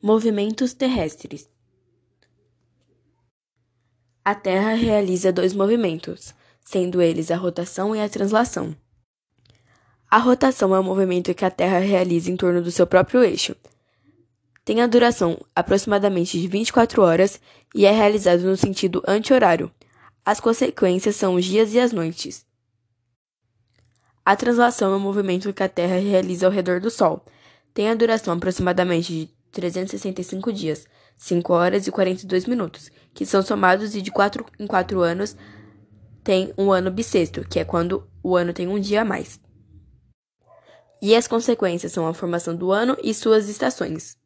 Movimentos terrestres. A Terra realiza dois movimentos, sendo eles a rotação e a translação. A rotação é o movimento que a Terra realiza em torno do seu próprio eixo. Tem a duração aproximadamente de 24 horas e é realizado no sentido anti-horário. As consequências são os dias e as noites. A translação é o movimento que a Terra realiza ao redor do Sol. Tem a duração aproximadamente de 365 dias, 5 horas e 42 minutos, que são somados e de 4 em 4 anos tem um ano bissexto, que é quando o ano tem um dia a mais. E as consequências são a formação do ano e suas estações.